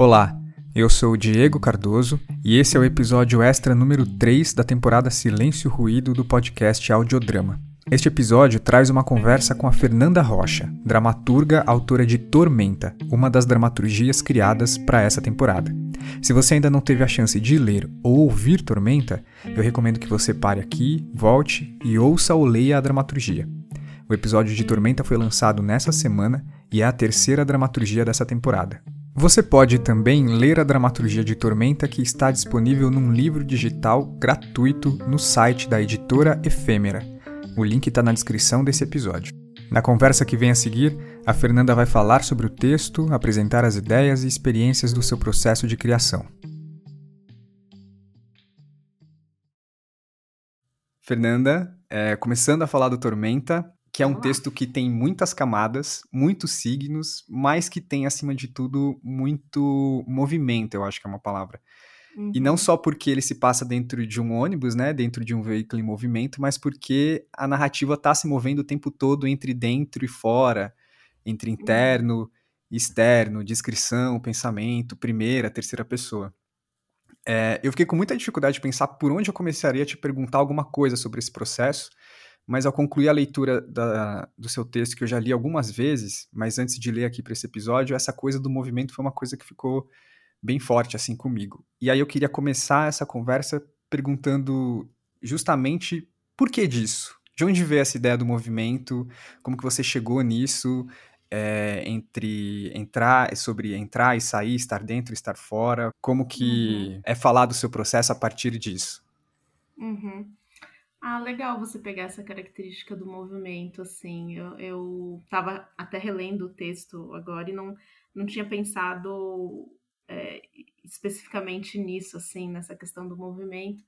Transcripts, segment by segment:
Olá, eu sou Diego Cardoso e esse é o episódio extra número 3 da temporada Silêncio Ruído do podcast Audiodrama. Este episódio traz uma conversa com a Fernanda Rocha, dramaturga autora de Tormenta, uma das dramaturgias criadas para essa temporada. Se você ainda não teve a chance de ler ou ouvir Tormenta, eu recomendo que você pare aqui, volte e ouça ou leia a dramaturgia. O episódio de Tormenta foi lançado nessa semana e é a terceira dramaturgia dessa temporada. Você pode também ler a dramaturgia de Tormenta que está disponível num livro digital gratuito no site da editora Efêmera. O link está na descrição desse episódio. Na conversa que vem a seguir, a Fernanda vai falar sobre o texto, apresentar as ideias e experiências do seu processo de criação. Fernanda, é, começando a falar do Tormenta, que é um texto que tem muitas camadas, muitos signos, mas que tem, acima de tudo, muito movimento, eu acho que é uma palavra. Uhum. E não uhum. só porque ele se passa dentro de um ônibus, né, dentro de um veículo em movimento, mas porque a narrativa está se movendo o tempo todo entre dentro e fora, entre interno, uhum. externo, descrição, pensamento, primeira, terceira pessoa. É, eu fiquei com muita dificuldade de pensar por onde eu começaria a te perguntar alguma coisa sobre esse processo, mas ao concluir a leitura da, do seu texto, que eu já li algumas vezes, mas antes de ler aqui para esse episódio, essa coisa do movimento foi uma coisa que ficou bem forte assim comigo. E aí eu queria começar essa conversa perguntando justamente por que disso? De onde veio essa ideia do movimento? Como que você chegou nisso? É, entre entrar sobre entrar e sair, estar dentro e estar fora, como que uhum. é falar do seu processo a partir disso? Uhum. Ah, legal você pegar essa característica do movimento, assim. Eu, eu tava até relendo o texto agora e não, não tinha pensado é, especificamente nisso, assim, nessa questão do movimento.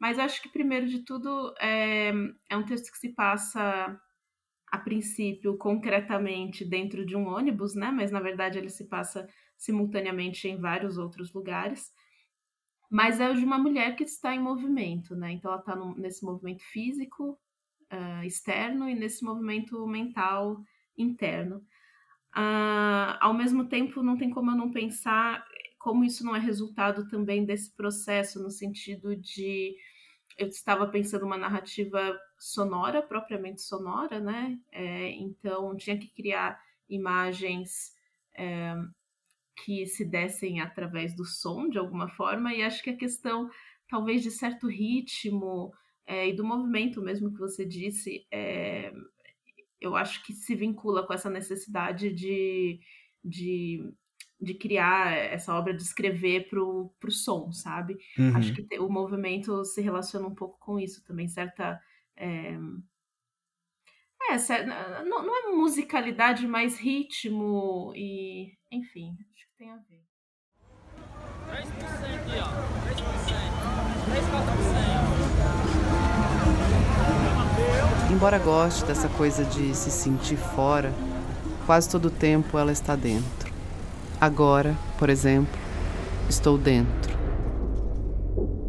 Mas acho que, primeiro de tudo, é, é um texto que se passa, a princípio, concretamente dentro de um ônibus, né? Mas, na verdade, ele se passa simultaneamente em vários outros lugares mas é de uma mulher que está em movimento, né? Então ela está nesse movimento físico uh, externo e nesse movimento mental interno. Uh, ao mesmo tempo, não tem como eu não pensar como isso não é resultado também desse processo, no sentido de eu estava pensando uma narrativa sonora, propriamente sonora, né? É, então tinha que criar imagens é, que se dessem através do som de alguma forma, e acho que a questão talvez de certo ritmo é, e do movimento mesmo que você disse, é, eu acho que se vincula com essa necessidade de, de, de criar essa obra, de escrever para o som, sabe? Uhum. Acho que o movimento se relaciona um pouco com isso também, certa. É, é, não, não é musicalidade, mas ritmo e, enfim, tem a ver. 3% aqui, ó. 3% Embora goste dessa coisa de se sentir fora, quase todo o tempo ela está dentro. Agora, por exemplo, estou dentro.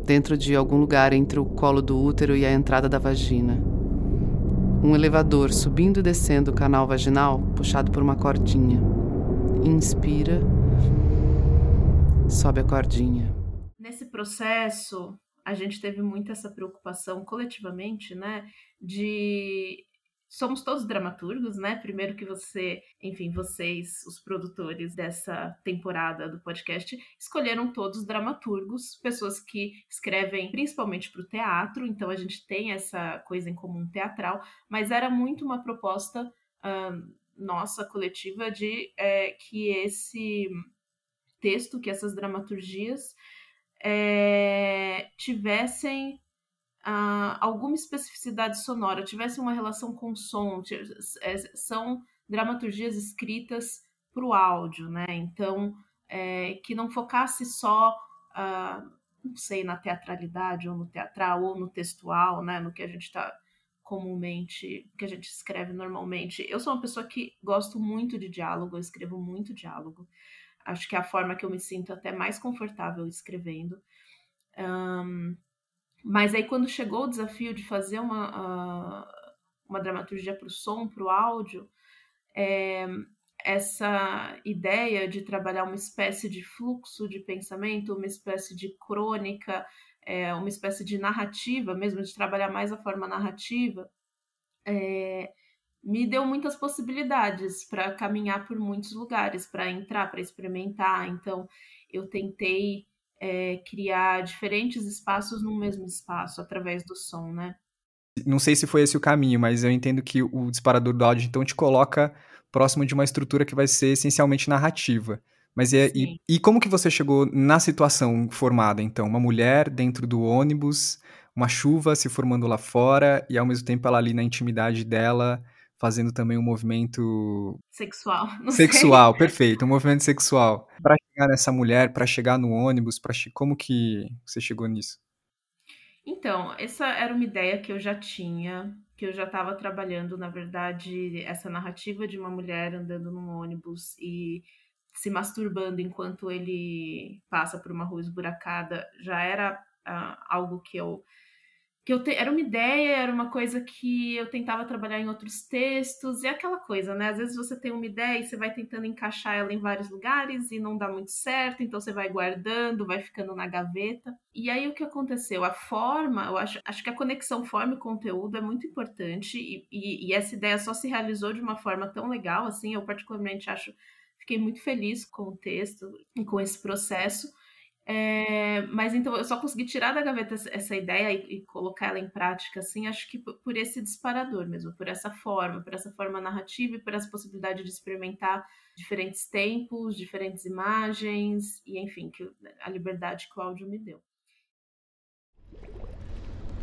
Dentro de algum lugar entre o colo do útero e a entrada da vagina. Um elevador subindo e descendo o canal vaginal, puxado por uma cordinha. Inspira sobe a cordinha. Nesse processo, a gente teve muito essa preocupação coletivamente, né, de somos todos dramaturgos, né? Primeiro que você, enfim, vocês, os produtores dessa temporada do podcast, escolheram todos dramaturgos, pessoas que escrevem principalmente para o teatro, então a gente tem essa coisa em comum teatral, mas era muito uma proposta uh, nossa coletiva de é, que esse texto, que essas dramaturgias é, tivessem uh, alguma especificidade sonora, tivessem uma relação com som, é, são dramaturgias escritas para o áudio, né? Então, é, que não focasse só, uh, não sei, na teatralidade, ou no teatral, ou no textual, né? No que a gente está comumente, que a gente escreve normalmente. Eu sou uma pessoa que gosto muito de diálogo, eu escrevo muito diálogo. Acho que é a forma que eu me sinto até mais confortável escrevendo. Um, mas aí, quando chegou o desafio de fazer uma, uh, uma dramaturgia para o som, para o áudio, é, essa ideia de trabalhar uma espécie de fluxo de pensamento, uma espécie de crônica, é, uma espécie de narrativa, mesmo de trabalhar mais a forma narrativa, é, me deu muitas possibilidades para caminhar por muitos lugares, para entrar, para experimentar. Então, eu tentei é, criar diferentes espaços no mesmo espaço através do som, né? Não sei se foi esse o caminho, mas eu entendo que o disparador do áudio então te coloca próximo de uma estrutura que vai ser essencialmente narrativa. Mas é, e, e, como que você chegou na situação formada, então? Uma mulher dentro do ônibus, uma chuva se formando lá fora, e ao mesmo tempo ela ali na intimidade dela, fazendo também um movimento sexual. sexual, sei. perfeito, um movimento sexual. Para chegar nessa mulher, para chegar no ônibus, para como que você chegou nisso? Então, essa era uma ideia que eu já tinha, que eu já estava trabalhando, na verdade, essa narrativa de uma mulher andando num ônibus e se masturbando enquanto ele passa por uma rua esburacada, já era uh, algo que eu que eu te, era uma ideia, era uma coisa que eu tentava trabalhar em outros textos, e é aquela coisa, né? Às vezes você tem uma ideia e você vai tentando encaixar ela em vários lugares e não dá muito certo, então você vai guardando, vai ficando na gaveta. E aí o que aconteceu? A forma, eu acho, acho que a conexão forma e conteúdo é muito importante, e, e, e essa ideia só se realizou de uma forma tão legal, assim, eu particularmente acho, fiquei muito feliz com o texto e com esse processo. É, mas então eu só consegui tirar da gaveta essa ideia e, e, colocar ela em prática, assim, acho que por esse disparador mesmo, por essa forma, por essa forma narrativa e por essa possibilidade de experimentar diferentes tempos, diferentes imagens, e enfim, que, a liberdade que o áudio me deu.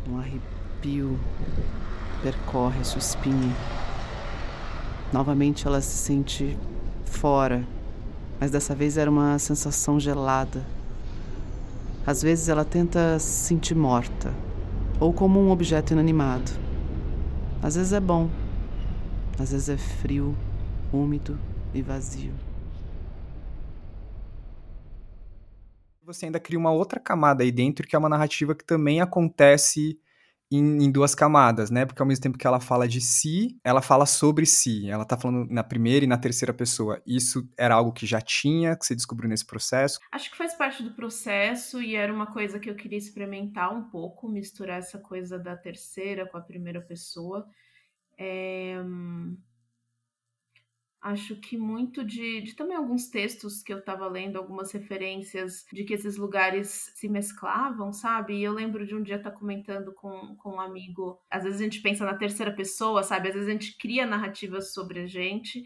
Um arrepio percorre sua espinha. Novamente ela se sente fora, mas dessa vez era uma sensação gelada às vezes ela tenta se sentir morta ou como um objeto inanimado. Às vezes é bom, às vezes é frio, úmido e vazio. Você ainda cria uma outra camada aí dentro, que é uma narrativa que também acontece em, em, duas camadas, né? Porque ao mesmo tempo que ela fala de si, ela fala sobre si. Ela tá falando na primeira e na terceira pessoa. Isso era algo que já tinha, que você descobriu nesse processo? Acho que faz parte do processo e era uma coisa que eu queria experimentar um pouco, misturar essa coisa da terceira com a primeira pessoa. É acho que muito de, de, também alguns textos que eu estava lendo, algumas referências de que esses lugares se mesclavam, sabe? E eu lembro de um dia estar tá comentando com, com um amigo, às vezes a gente pensa na terceira pessoa, sabe? Às vezes a gente cria narrativas sobre a gente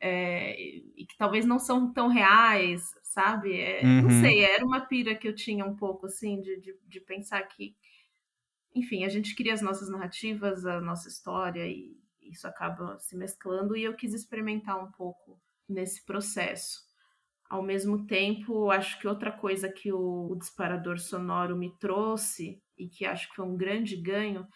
é, e que talvez não são tão reais, sabe? É, uhum. Não sei, era uma pira que eu tinha um pouco, assim, de, de, de pensar que, enfim, a gente cria as nossas narrativas, a nossa história e isso acaba se mesclando e eu quis experimentar um pouco nesse processo. Ao mesmo tempo, acho que outra coisa que o, o disparador sonoro me trouxe e que acho que foi um grande ganho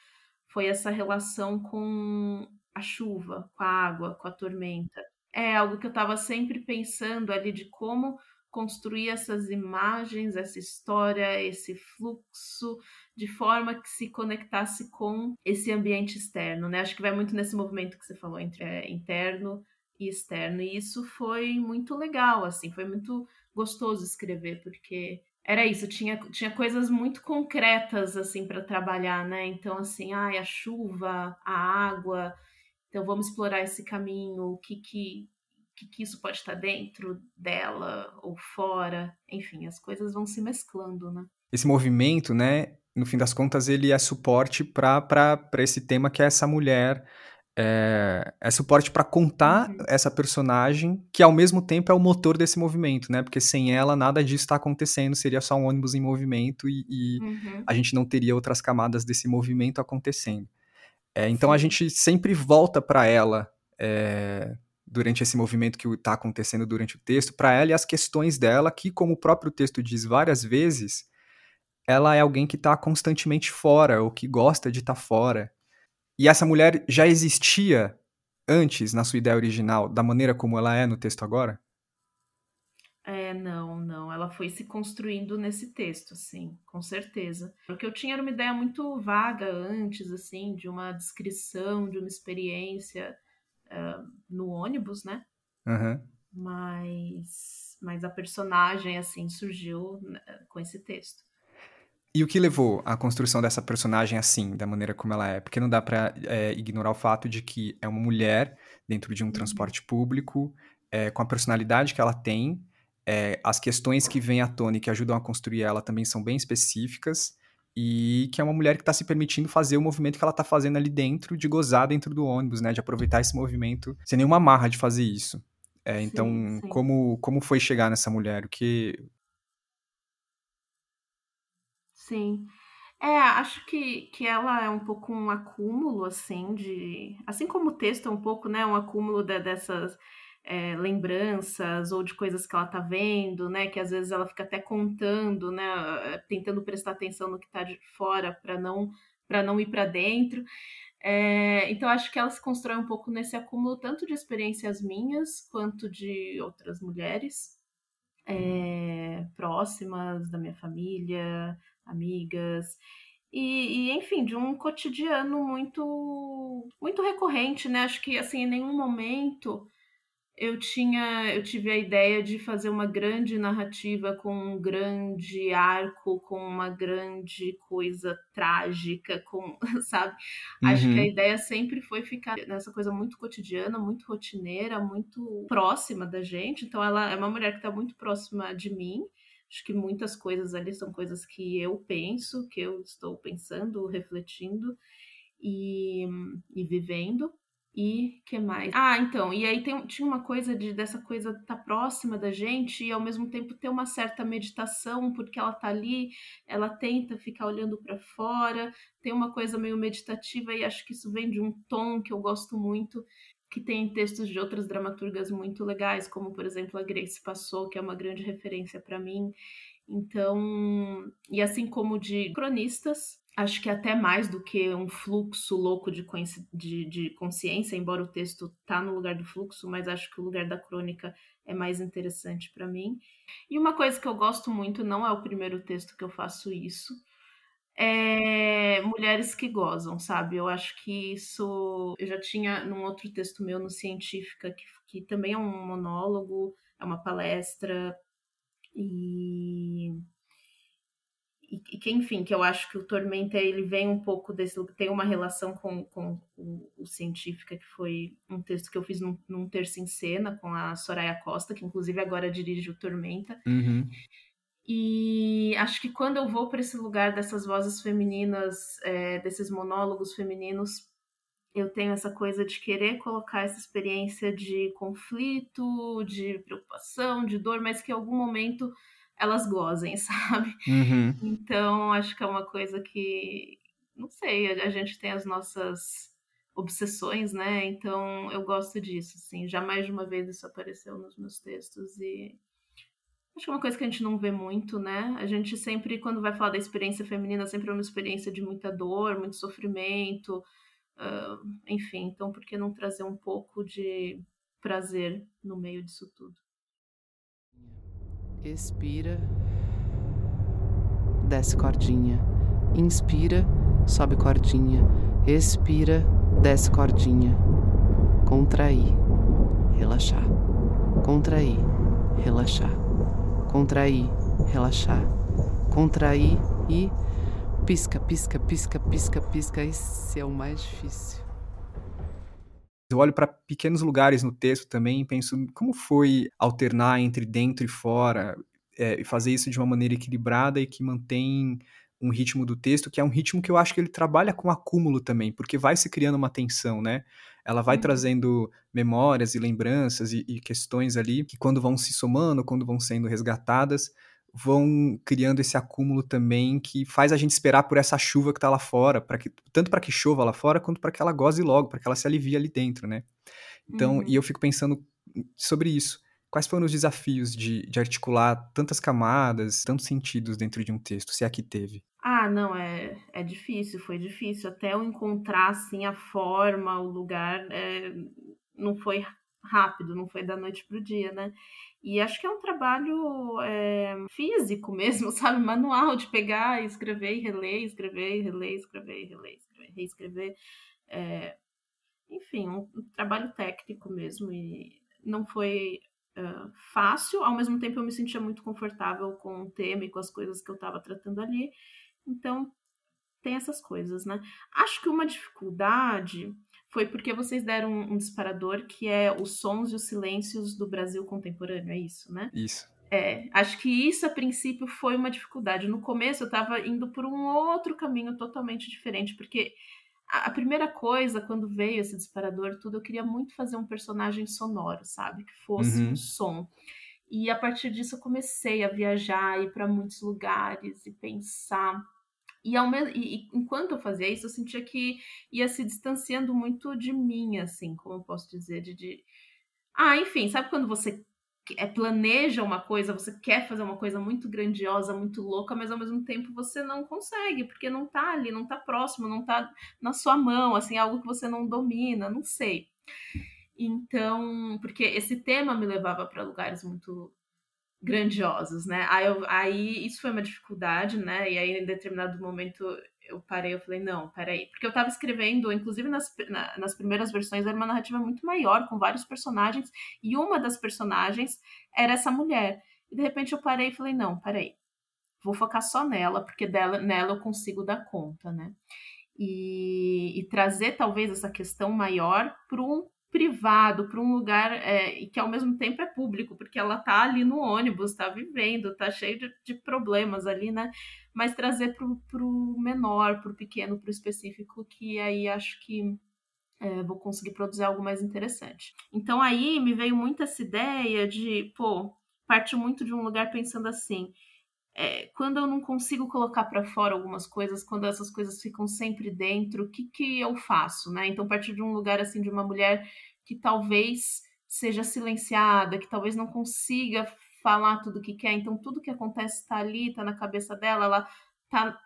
foi essa relação com a chuva, com a água, com a tormenta. É algo que eu estava sempre pensando ali de como construir essas imagens, essa história, esse fluxo, de forma que se conectasse com esse ambiente externo, né? Acho que vai muito nesse movimento que você falou entre é, interno e externo, e isso foi muito legal, assim, foi muito gostoso escrever, porque era isso, tinha, tinha coisas muito concretas, assim, para trabalhar, né? Então, assim, ai, a chuva, a água, então vamos explorar esse caminho, o que que que, que isso pode estar dentro dela ou fora. Enfim, as coisas vão se mesclando, né? Esse movimento, né, no fim das contas, ele é suporte para esse tema que é essa mulher. É, é suporte para contar uhum. essa personagem, que ao mesmo tempo é o motor desse movimento, né? Porque sem ela nada disso está acontecendo, seria só um ônibus em movimento e, e uhum. a gente não teria outras camadas desse movimento acontecendo. É, então Sim. a gente sempre volta para ela é, durante esse movimento que está acontecendo durante o texto, para ela e as questões dela, que, como o próprio texto diz várias vezes, ela é alguém que está constantemente fora, ou que gosta de estar tá fora. E essa mulher já existia antes, na sua ideia original, da maneira como ela é no texto agora? É, não, não. Ela foi se construindo nesse texto, assim, com certeza. O que eu tinha era uma ideia muito vaga antes, assim, de uma descrição, de uma experiência uh, no ônibus, né? Uhum. Mas, mas a personagem, assim, surgiu né, com esse texto. E o que levou à construção dessa personagem assim, da maneira como ela é? Porque não dá para é, ignorar o fato de que é uma mulher dentro de um uhum. transporte público, é, com a personalidade que ela tem, é, as questões que vêm à tona e que ajudam a construir ela também são bem específicas, e que é uma mulher que está se permitindo fazer o movimento que ela está fazendo ali dentro, de gozar dentro do ônibus, né? De aproveitar esse movimento sem nenhuma marra de fazer isso. É, então, sim. Como, como foi chegar nessa mulher? O que, Sim. É, acho que, que ela é um pouco um acúmulo, assim, de. Assim como o texto é um pouco, né? Um acúmulo de, dessas é, lembranças ou de coisas que ela tá vendo, né? Que às vezes ela fica até contando, né? Tentando prestar atenção no que tá de fora para não para não ir para dentro. É, então acho que ela se constrói um pouco nesse acúmulo tanto de experiências minhas quanto de outras mulheres é, próximas da minha família, amigas. E, e, enfim, de um cotidiano muito muito recorrente, né? Acho que assim, em nenhum momento eu tinha eu tive a ideia de fazer uma grande narrativa com um grande arco, com uma grande coisa trágica, com, sabe? Uhum. Acho que a uhum. ideia sempre foi ficar nessa coisa muito cotidiana, muito rotineira, muito próxima da gente. Então ela é uma mulher que está muito próxima de mim. Acho que muitas coisas ali são coisas que eu penso, que eu estou pensando, refletindo e, e vivendo. E que mais? Ah, então, e aí tem, tinha uma coisa de dessa coisa estar tá próxima da gente e ao mesmo tempo ter uma certa meditação, porque ela tá ali, ela tenta ficar olhando para fora, tem uma coisa meio meditativa e acho que isso vem de um tom que eu gosto muito, que tem textos de outras dramaturgas muito legais, como por exemplo a Grace Passou, que é uma grande referência para mim. Então, e assim como de cronistas, acho que até mais do que um fluxo louco de, de, de consciência, embora o texto tá no lugar do fluxo, mas acho que o lugar da crônica é mais interessante para mim. E uma coisa que eu gosto muito, não é o primeiro texto que eu faço isso, é mulheres que gozam, sabe? Eu acho que isso eu já tinha num outro texto meu no Científica, que, que também é um monólogo, é uma palestra, e, e, que, enfim, que eu acho que o Tormenta ele vem um pouco desse, tem uma relação com, com o, o Científica, que foi um texto que eu fiz num, num terço em cena com a Soraya Costa, que inclusive agora dirige o Tormenta. Uhum. E acho que quando eu vou para esse lugar dessas vozes femininas, é, desses monólogos femininos, eu tenho essa coisa de querer colocar essa experiência de conflito, de preocupação, de dor, mas que em algum momento elas gozem, sabe? Uhum. Então, acho que é uma coisa que, não sei, a gente tem as nossas obsessões, né? Então, eu gosto disso, assim. Já mais de uma vez isso apareceu nos meus textos e acho que é uma coisa que a gente não vê muito, né? A gente sempre, quando vai falar da experiência feminina, sempre é uma experiência de muita dor, muito sofrimento, Uh, enfim, então por que não trazer um pouco de prazer no meio disso tudo? Expira, desce cordinha. Inspira, sobe cordinha. Expira, desce cordinha. Contrair, relaxar. Contrair, relaxar. Contrair, relaxar. Contrair e Pisca, pisca, pisca, pisca, pisca. Esse é o mais difícil. Eu olho para pequenos lugares no texto também e penso como foi alternar entre dentro e fora é, e fazer isso de uma maneira equilibrada e que mantém um ritmo do texto, que é um ritmo que eu acho que ele trabalha com acúmulo também, porque vai se criando uma tensão, né? Ela vai uhum. trazendo memórias e lembranças e, e, questões ali que quando vão se somando, quando vão sendo resgatadas, vão criando esse acúmulo também que faz a gente esperar por essa chuva que tá lá fora, para que tanto para que chova lá fora quanto para que ela goze logo, para que ela se alivie ali dentro, né? Então, uhum. e eu fico pensando sobre isso. Quais foram os desafios de, de articular tantas camadas, tantos sentidos dentro de um texto, se é que teve? Ah, não, é, é difícil, foi difícil. Até eu encontrar, assim, a forma, o lugar, é, não foi rápido, não foi da noite pro dia, né? E acho que é um trabalho é, físico mesmo, sabe? Manual de pegar escrever e reler, escrever e reler, escrever e reler, escrever, reescrever. É, enfim, um, um, trabalho técnico mesmo. E não foi uh, fácil, ao mesmo tempo eu me sentia muito confortável com o tema e com as coisas que eu estava tratando ali. Então, tem essas coisas, né? Acho que uma dificuldade foi porque vocês deram um disparador que é os sons e os silêncios do Brasil contemporâneo, é isso, né? Isso. É, acho que isso a princípio foi uma dificuldade. No começo eu estava indo por um outro caminho totalmente diferente, porque a, a, primeira coisa, quando veio esse disparador, tudo, eu queria muito fazer um personagem sonoro, sabe? Que fosse uhum. um som. E a partir disso eu comecei a viajar, ir para muitos lugares e pensar. E, ao mesmo, e, enquanto eu fazia isso, eu sentia que ia se distanciando muito de mim, assim, como eu posso dizer, de, de... Ah, enfim, sabe quando você é, planeja uma coisa, você quer fazer uma coisa muito grandiosa, muito louca, mas ao mesmo tempo você não consegue, porque não tá ali, não tá próximo, não tá na sua mão, assim, algo que você não domina, não sei. Então, porque esse tema me levava para lugares muito grandiosos, né? Aí, eu, aí isso foi uma dificuldade, né? E aí em determinado momento eu parei, eu falei, não, peraí. Porque eu tava escrevendo, inclusive nas, na, nas primeiras versões, era uma narrativa muito maior, com vários personagens, e uma das personagens era essa mulher. E de repente eu parei e falei, não, peraí. Vou focar só nela, porque dela, nela eu consigo dar conta, né? E, e trazer talvez essa questão maior para um privado, para um lugar é, que ao mesmo tempo é público, porque ela tá ali no ônibus, tá vivendo, tá cheio de, de problemas ali, né? Mas trazer para o menor, para o pequeno, para o específico, que aí acho que é, vou conseguir produzir algo mais interessante. Então aí me veio muito essa ideia de, pô, parte muito de um lugar pensando assim. É, quando eu não consigo colocar para fora algumas coisas, quando essas coisas ficam sempre dentro, o que, que eu faço, né? Então, a partir de um lugar assim de uma mulher que talvez seja silenciada, que talvez não consiga falar tudo o que quer, então tudo que acontece está ali, está na cabeça dela, ela tá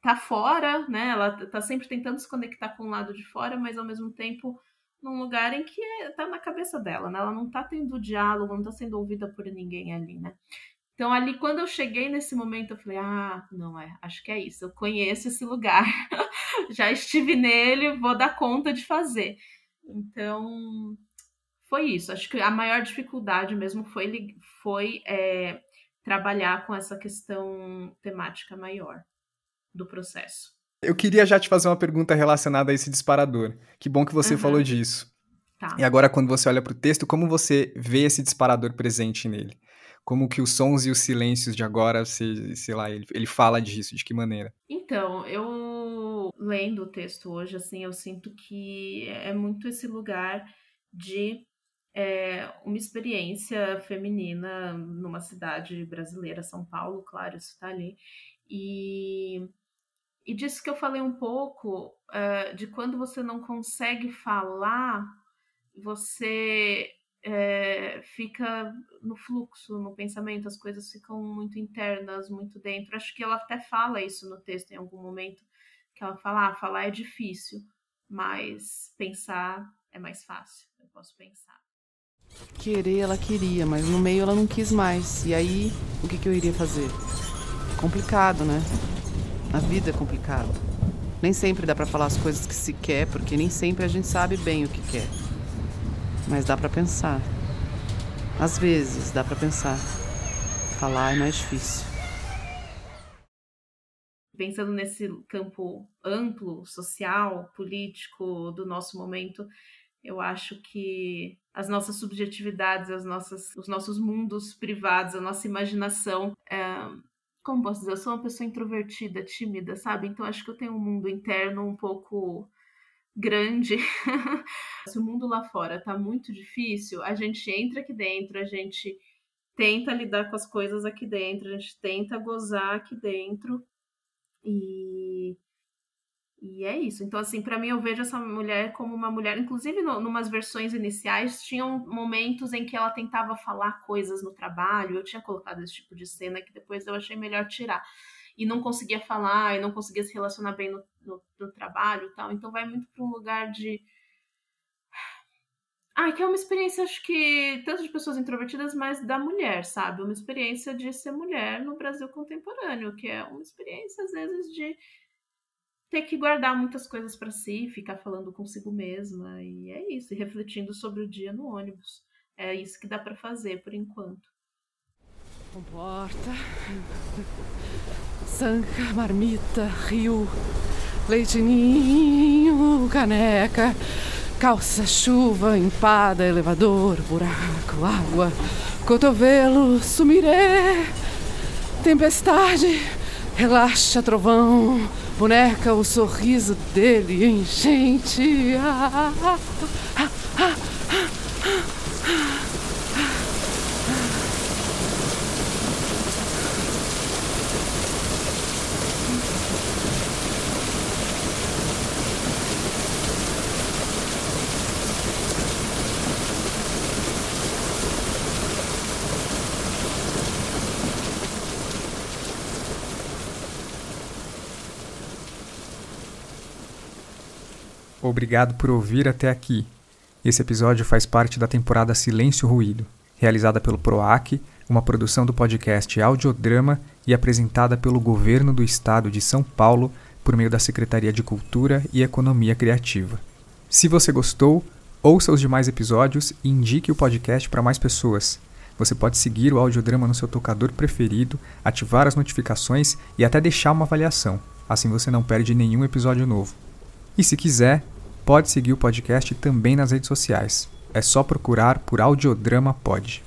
tá fora, né? Ela tá sempre tentando se conectar com o lado de fora, mas ao mesmo tempo num lugar em que tá na cabeça dela, né? Ela não tá tendo diálogo, não tá sendo ouvida por ninguém ali, né? Então, ali, quando eu cheguei nesse momento, eu falei: ah, não é, acho que é isso, eu conheço esse lugar, já estive nele, vou dar conta de fazer. Então, foi isso. Acho que a maior dificuldade mesmo foi, foi é, trabalhar com essa questão temática maior do processo. Eu queria já te fazer uma pergunta relacionada a esse disparador. Que bom que você uhum. falou disso. Tá. E agora, quando você olha para o texto, como você vê esse disparador presente nele? Como que os sons e os silêncios de agora, se, sei lá, ele, ele fala disso, de que maneira? Então, eu lendo o texto hoje, assim, eu sinto que é muito esse lugar de é, uma experiência feminina numa cidade brasileira, São Paulo, claro, isso tá ali, e, e disso que eu falei um pouco, uh, de quando você não consegue falar, você é, fica no fluxo, no pensamento, as coisas ficam muito internas, muito dentro. Acho que ela até fala isso no texto em algum momento, que ela fala, ah, falar é difícil, mas pensar é mais fácil, eu posso pensar. Querer ela queria, mas no meio ela não quis mais. E aí, o que, que eu iria fazer? Complicado, né? A vida é complicada. Nem sempre dá para falar as coisas que se quer, porque nem sempre a gente sabe bem o que quer mas dá para pensar. Às vezes dá para pensar. Falar é mais difícil. Pensando nesse campo amplo, social, político do nosso momento, eu acho que as nossas subjetividades, as nossas, os nossos mundos privados, a nossa imaginação. É, como posso dizer? Eu sou uma pessoa introvertida, tímida, sabe? Então acho que eu tenho um mundo interno um pouco grande. Se o mundo lá fora tá muito difícil, a gente entra aqui dentro, a gente tenta lidar com as coisas aqui dentro, a gente tenta gozar aqui dentro. E e é isso. Então, assim, para mim, eu vejo essa mulher como uma mulher. Inclusive, no, numas versões iniciais, tinham momentos em que ela tentava falar coisas no trabalho. Eu tinha colocado esse tipo de cena que depois eu achei melhor tirar e não conseguia falar e não conseguia se relacionar bem no, no, no trabalho tal. Então vai muito para um lugar de. Ah, que é uma experiência, acho que, tanto de pessoas introvertidas, mas da mulher, sabe? Uma experiência de ser mulher no Brasil contemporâneo, que é uma experiência, às vezes, de ter que guardar muitas coisas para si, ficar falando consigo mesma, e é isso, e refletindo sobre o dia no ônibus. é isso que dá para fazer por enquanto. Comporta, sanca, marmita, rio, leitinho, caneca, calça, chuva, empada, elevador, buraco, água, cotovelo, sumiré, tempestade, relaxa, trovão, boneca, o sorriso dele, enchente. Ah, ah, ah, ah, ah, ah. Obrigado por ouvir até aqui. Esse episódio faz parte da temporada Silêncio Ruído, realizada pelo PROAC, uma produção do podcast Audiodrama e apresentada pelo Governo do Estado de São Paulo por meio da Secretaria de Cultura e Economia Criativa. Se você gostou, ouça os demais episódios e indique o podcast para mais pessoas. Você pode seguir o audiodrama no seu tocador preferido, ativar as notificações e até deixar uma avaliação. Assim você não perde nenhum episódio novo. E se quiser, pode seguir o podcast também nas redes sociais. É só procurar por Audiodrama Pod.